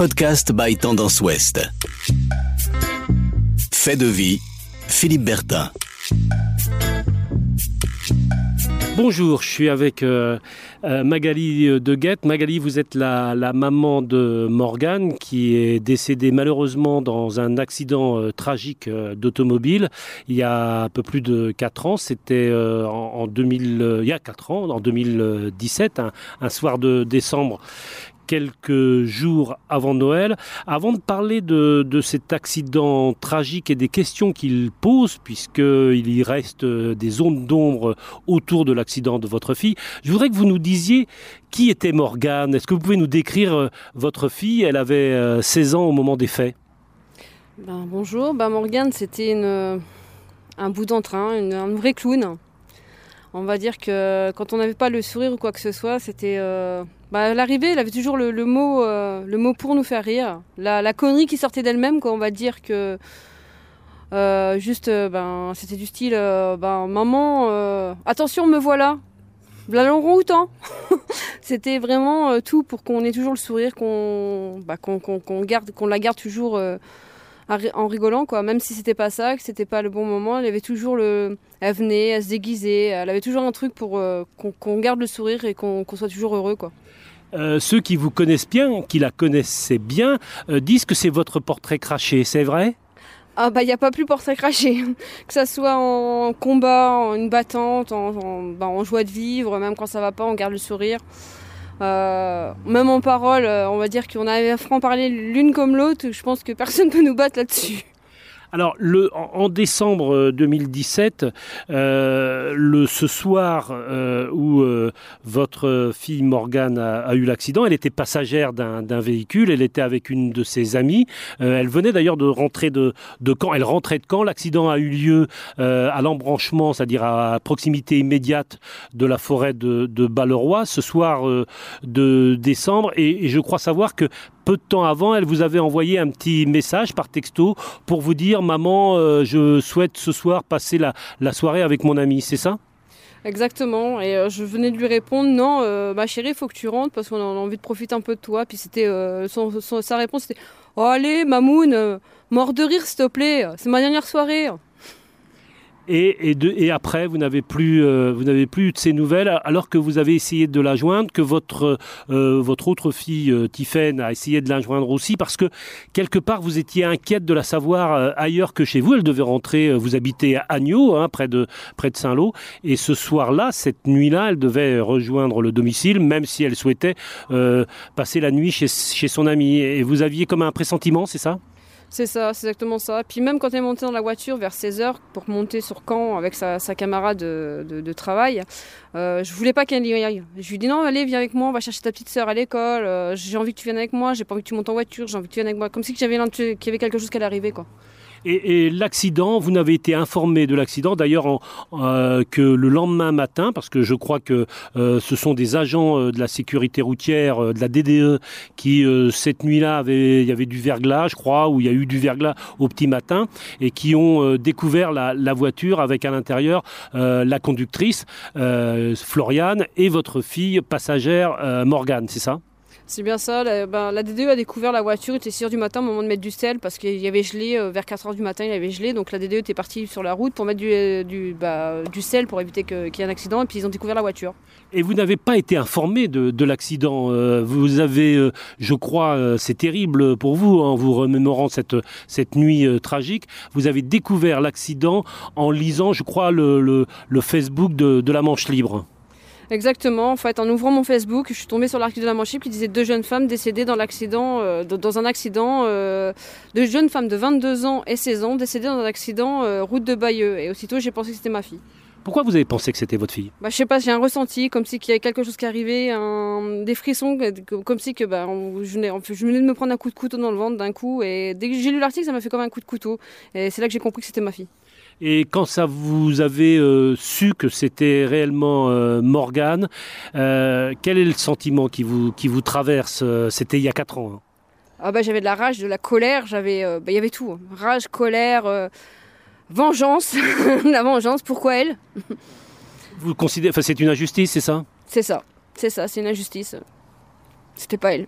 podcast by Tendance Ouest. Fait de vie, Philippe Bertin. Bonjour, je suis avec euh, euh, Magali de Guette. Magali, vous êtes la, maman de Morgane qui est décédée malheureusement dans un accident euh, tragique euh, d'automobile il y a un peu plus de 4 ans. C'était euh, en, en 2000, euh, il y a 4 ans, en 2017, un, un soir de décembre quelques jours avant Noël. Avant de parler de, de cet accident tragique et des questions qu'il pose, puisqu'il y reste euh, des zones d'ombre autour de l'accident de votre fille, je voudrais que vous nous disiez qui était Morgane. Est-ce que vous pouvez nous décrire euh, votre fille? Elle avait euh, 16 ans au moment des faits. Ben, bonjour, ben, Morgane c'était un bout d'entrain, un vrai clown. On va dire que quand on n'avait pas le sourire ou quoi que ce soit, c'était. Euh, bah, l'arrivée, elle avait toujours le, le mot, euh, le mot pour nous faire rire. La, connerie qui sortait d'elle-même, quoi. On va dire que. euh, juste, ben, c'était du style ben, Maman, attention, me voilà. Voilà autant. c'était vraiment tout pour qu'on ait toujours le sourire, qu'on bah, garde, qu'on la garde toujours. En rigolant quoi. Même si c'était pas ça que c'était pas le bon moment elle avait toujours le elle venait elle se déguisait elle avait toujours un truc pour euh, qu'on garde le sourire et qu'on soit toujours heureux quoi. Euh, ceux qui vous connaissent bien, qui la connaissaient bien, euh, disent que c'est votre portrait craché. C'est vrai? Ah bah il y a pas plus portrait craché. Que ça soit en combat en une battante en, en, bah, en joie de vivre même quand ça va pas on garde le sourire Euh, même en parole euh, on va dire qu'on avait à franc parler l'une comme l'autre je pense que personne peut nous battre là-dessus Alors, le, en, en décembre euh, 2017, euh, le, ce soir euh, où euh, votre fille Morgane a, a eu l'accident, elle était passagère d'un véhicule, elle était avec une de ses amies. Euh, elle venait d'ailleurs de rentrer de, de Caen. Elle rentrait de Caen. L'accident a eu lieu euh, à l'embranchement, c'est-à-dire à proximité immédiate de la forêt de, de Balleroy, ce soir euh, de décembre. Et, et je crois savoir que peu de temps avant, elle vous avait envoyé un petit message par texto pour vous dire Maman, euh, je souhaite ce soir passer la, soirée avec mon ami, c'est ça? Exactement, et euh, je venais de lui répondre non, euh, ma chérie, il faut que tu rentres parce qu'on a envie de profiter un peu de toi. Puis c'était sa réponse c'était oh allez Mamoun, mort de rire s'il te plaît, c'est ma dernière soirée. Et, après, vous n'avez plus, euh, vous n'avez plus de ces nouvelles, alors que vous avez essayé de la joindre, que votre, euh, autre fille, euh, Tiffaine, a essayé de la joindre aussi, parce que quelque part, vous étiez inquiète de la savoir euh, ailleurs que chez vous. Elle devait rentrer, vous habitez à Agneau, hein, près de, Saint-Lô, et ce soir-là, cette nuit-là, elle devait rejoindre le domicile, même si elle souhaitait passer la nuit chez, chez son ami. Et vous aviez comme un pressentiment, c'est ça? C'est ça, c'est exactement ça. Puis même quand elle est montée dans la voiture vers 16h pour monter sur Caen avec sa, camarade de, travail, euh, je voulais pas qu'elle y aille. Je lui dis non, allez, viens avec moi, on va chercher ta petite sœur à l'école, euh, j'ai envie que tu viennes avec moi, j'ai pas envie que tu montes en voiture, j'ai envie que tu viennes avec moi. Comme si j'avais qu'il y avait quelque chose qui allait arriver quoi. Et, l'accident, vous n'avez été informé de l'accident d'ailleurs euh, que le lendemain matin, parce que je crois que euh, ce sont des agents euh, de la sécurité routière, de la DDE, qui cette nuit-là il y avait du verglas, je crois, ou il y a eu du verglas au petit matin, et qui ont découvert la, la voiture avec à l'intérieur la conductrice Floriane et votre fille passagère Morgane, c'est ça? C'est bien ça. La, ben, DDE a découvert la voiture, il était 6h du matin au moment de mettre du sel parce qu'il y avait gelé, euh, vers 4h du matin il y avait gelé. Donc la DDE était partie sur la route pour mettre du, euh, bah, sel pour éviter qu'il y ait un accident et puis ils ont découvert la voiture. Et vous n'avez pas été informé de, de l'accident. euh, vous avez, je crois, c'est terrible pour vous, en vous remémorant cette, cette nuit tragique. Vous avez découvert l'accident en lisant, je crois, le, Facebook de la Manche Libre. Exactement. En fait, en ouvrant mon Facebook, je suis tombée sur l'article de la Manche Libre qui disait deux jeunes femmes décédées dans l'accident, euh, dans- un accident, euh, deux jeunes femmes de 22 ans et 16 ans décédées dans un accident euh, route de Bayeux. Et aussitôt, j'ai pensé que c'était ma fille. Pourquoi vous avez pensé que c'était votre fille? Bah, je sais pas, j'ai un ressenti, comme si qu'il y avait quelque chose qui arrivait, un- des frissons, comme si que bah, on- je, venais, je venais de me prendre un coup de couteau dans le ventre d'un coup. Et dès que j'ai lu l'article, ça m'a fait comme un coup de couteau. Et c'est là que j'ai compris que c'était ma fille. Et quand ça vous avez euh, su que c'était réellement euh, Morgane, euh, quel est le sentiment qui vous, qui vous traverse euh, C'était il y a 4 ans. hein? Ah bah, j'avais de la rage, de la colère, j'avais, bah, il y avait tout. hein. Rage, colère, vengeance, la vengeance. Pourquoi elle? Vous considérez, enfin, c'est une injustice, c'est ça? C'est ça, c'est ça, c'est une injustice. C'était pas elle.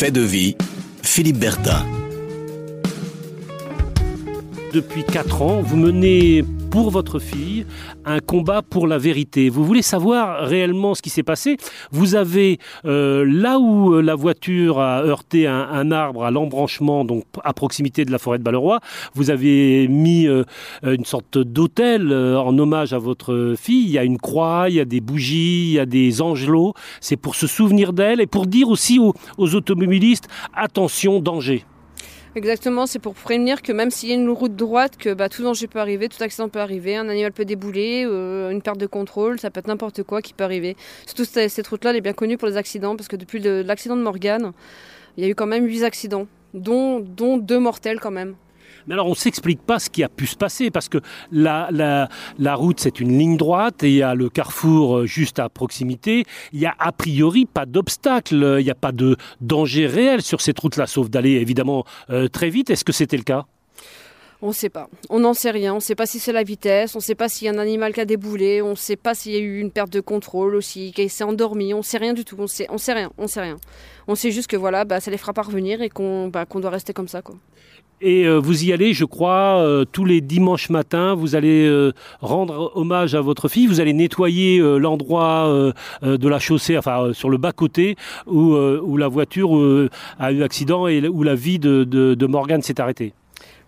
Fait de vie, Philippe Bertin. Depuis 4 ans, vous menez pour votre fille un combat pour la vérité. Vous voulez savoir réellement ce qui s'est passé? Vous avez euh, là où euh, la voiture a heurté un, arbre à l'embranchement, donc à proximité de la forêt de Balleroy, vous avez mis euh, une sorte d'hôtel en hommage à votre fille. Il y a une croix, il y a des bougies, il y a des angelots. C'est pour se souvenir d'elle et pour dire aussi aux automobilistes attention, danger. Exactement, c'est pour prévenir que même s'il y a une route droite, que bah, tout danger peut arriver, tout accident peut arriver, un animal peut débouler, euh, une perte de contrôle, ça peut être n'importe quoi qui peut arriver. Surtout cette route-là, elle est bien connue pour les accidents, parce que depuis l'accident de Morgane, il y a eu quand même 8 accidents, dont, dont deux mortels quand même. Mais alors on ne s'explique pas ce qui a pu se passer parce que la, la, route c'est une ligne droite et il y a le carrefour euh, juste à proximité. Il n'y a a priori pas d'obstacle, il n'y a pas de danger réel sur cette route-là, sauf d'aller évidemment euh, très vite. Est-ce que c'était le cas? On ne sait pas. On n'en sait rien. On ne sait pas si c'est la vitesse. On ne sait pas s'il y a un animal qui a déboulé. On ne sait pas s'il y a eu une perte de contrôle aussi, qu'il s'est endormi. On ne sait rien du tout. On sait, on sait rien. On sait rien. On sait juste que voilà, bah, ça les fera parvenir et qu'on bah, qu'on doit rester comme ça. Quoi. Et euh, vous y allez, je crois, euh, tous les dimanches matins. Vous allez euh, rendre hommage à votre fille. Vous allez nettoyer l'endroit de la chaussée, enfin sur le bas côté où, où la voiture a eu accident et où la vie de, de, Morgane s'est arrêtée.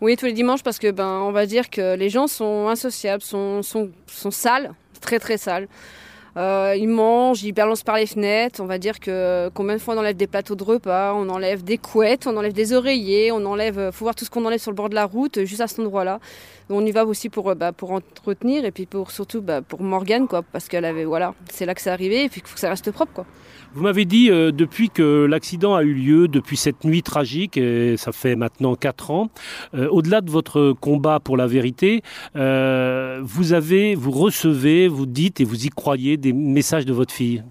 Oui, tous les dimanches parce que ben on va dire que les gens sont insociables, sont, sont, sont sales, très très sales. Euh, ils mangent, ils balancent par les fenêtres. On va dire que combien de fois on enlève des plateaux de repas, on enlève des couettes, on enlève des oreillers, on enlève. Euh, faut voir tout ce qu'on enlève sur le bord de la route, juste à cet endroit-là. On y va aussi pour, euh, bah, pour entretenir et puis pour surtout bah, pour Morgane, quoi, parce qu'elle avait voilà, c'est là que c'est arrivé et puis il faut que ça reste propre, quoi. Vous m'avez dit, euh, depuis que l'accident a eu lieu, depuis cette nuit tragique, et ça fait maintenant 4 ans, euh, au-delà de votre combat pour la vérité, euh, vous avez, vous recevez, vous dites et vous y croyez des messages de votre fille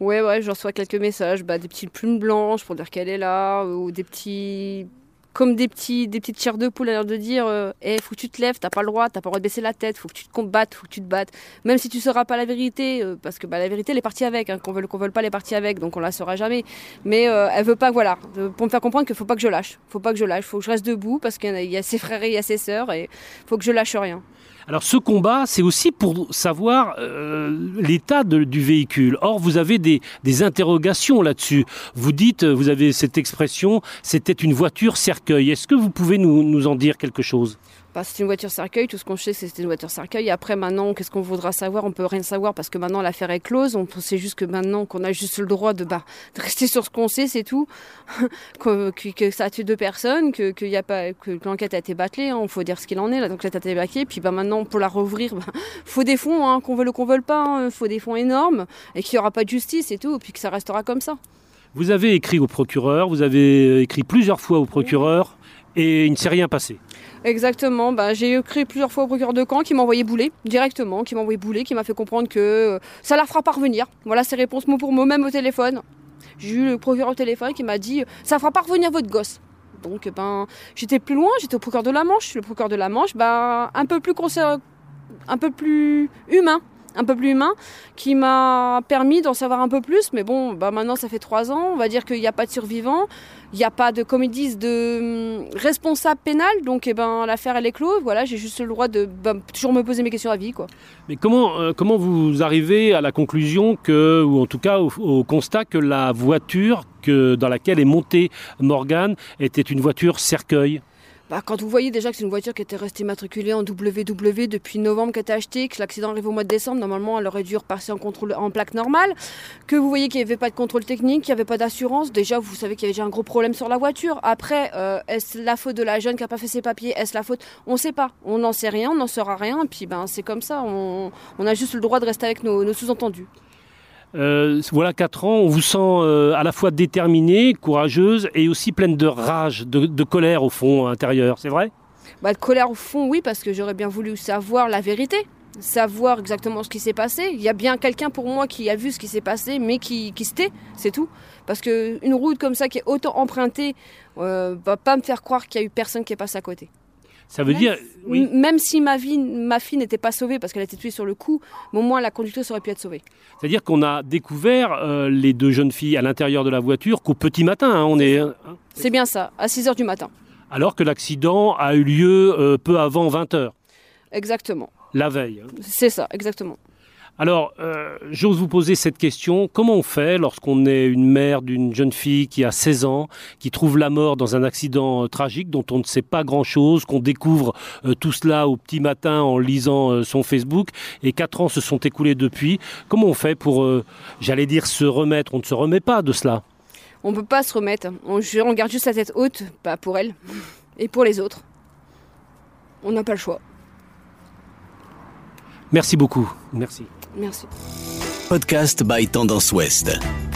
Ouais, ouais, je reçois quelques messages, bah, des petites plumes blanches pour dire qu'elle est là, ou des petits comme des petits des petites chairs de poule à l'air de dire euh, eh faut que tu te lèves t'as pas le droit t'as pas le droit de baisser la tête faut que tu te combattes faut que tu te battes. Même si tu sauras pas la vérité euh, parce que bah, la vérité elle est partie avec hein, qu'on veuille qu'on veuille pas elle est partie avec donc on la saura jamais. Mais euh, elle veut pas voilà pour me faire comprendre qu'il faut pas que je lâche faut pas que je lâche faut que je reste debout parce qu'il y, y, a ses frères et il y a ses sœurs et faut que je lâche rien alors ce combat, c'est aussi pour savoir euh, l'état du véhicule. Or, vous avez des, interrogations là-dessus. Vous dites, vous avez cette expression, c'était une voiture cercueil. Est-ce que vous pouvez nous en dire quelque chose? Bah, c'est une voiture cercueil, tout ce qu'on sait c'est une voiture cercueil. Après maintenant, qu'est-ce qu'on voudra savoir? On peut rien savoir parce que maintenant l'affaire est close. On sait juste que maintenant qu'on a juste le droit de, bah, rester sur ce qu'on sait, c'est tout. que, ça a tué deux personnes, que, l'enquête a été bâclée, il hein. faut dire ce qu'il en est. L'enquête a été bâclée, puis bah, maintenant pour la rouvrir, bah, faut des fonds, hein, qu'on veut le qu'on veut pas, hein. faut des fonds énormes et qu'il n'y aura pas de justice et tout, puis que ça restera comme ça. Vous avez écrit au procureur, vous avez écrit plusieurs fois au procureur et il ne s'est rien passé. Exactement, bah, j'ai écrit plusieurs fois au procureur de camp qui m'a envoyé bouler directement, qui m'a envoyé bouler, qui m'a fait comprendre que euh, ça la fera parvenir. Voilà ses réponses mot pour mot, même au téléphone. J'ai eu le procureur au téléphone qui m'a dit ça fera parvenir votre gosse. Donc ben j'étais plus loin, j'étais au procureur de la Manche. Le procureur de la Manche, ben, un peu plus un peu plus humain un peu plus humain, qui m'a permis d'en savoir un peu plus. Mais bon, bah maintenant ça fait trois ans, on va dire qu'il n'y a pas de survivants, il n'y a pas de, comme ils disent, de hum, responsable pénal. Donc eh ben, l'affaire elle est close. Voilà, j'ai juste le droit de bah, toujours me poser mes questions à vie. Quoi. Mais comment, euh, comment vous arrivez à la conclusion que, ou en tout cas au, constat que la voiture que, dans laquelle est montée Morgane était une voiture cercueil? Bah, quand vous voyez déjà que c'est une voiture qui était restée matriculée en WW depuis novembre, qui a été achetée, que l'accident arrive au mois de décembre, normalement elle aurait dû repasser en, contrôle, en plaque normale, que vous voyez qu'il n'y avait pas de contrôle technique, qu'il n'y avait pas d'assurance, déjà vous savez qu'il y avait déjà un gros problème sur la voiture. Après, euh, est-ce la faute de la jeune qui n'a pas fait ses papiers? Est-ce la faute? On ne sait pas. On n'en sait rien, on n'en saura rien, et puis ben, c'est comme ça, on, a juste le droit de rester avec nos sous-entendus. Euh, voilà quatre ans, on vous sent euh, à la fois déterminée, courageuse et aussi pleine de rage, de, colère au fond intérieur, c'est vrai? Bah, De colère au fond, oui, parce que j'aurais bien voulu savoir la vérité, savoir exactement ce qui s'est passé. Il y a bien quelqu'un pour moi qui a vu ce qui s'est passé, mais qui, qui se tait, c'est tout. Parce qu'une route comme ça qui est autant empruntée, euh, va pas me faire croire qu'il y a eu personne qui est passé à côté. Ça veut même, dire. Oui. Même si ma, vie, ma fille n'était pas sauvée parce qu'elle a été tuée sur le coup, mais au moins la conductrice aurait pu être sauvée. C'est-à-dire qu'on a découvert euh, les deux jeunes filles à l'intérieur de la voiture qu'au petit matin. Hein, on est, hein, C'est bien ça, à 6 h du matin. alors que l'accident a eu lieu euh, peu avant 20 heures, Exactement. la veille. hein. C'est ça, exactement. Alors, euh, j'ose vous poser cette question. Comment on fait lorsqu'on est une mère d'une jeune fille qui a 16 ans, qui trouve la mort dans un accident euh, tragique dont on ne sait pas grand-chose, qu'on découvre euh, tout cela au petit matin en lisant son Facebook, et 4 ans se sont écoulés depuis. Comment on fait pour, j'allais dire, se remettre? On ne se remet pas de cela. On peut pas se remettre. On garde juste la tête haute, pas pour elle et pour les autres. On n'a pas le choix. Merci beaucoup. Merci. Merci. Podcast by Tendance Ouest.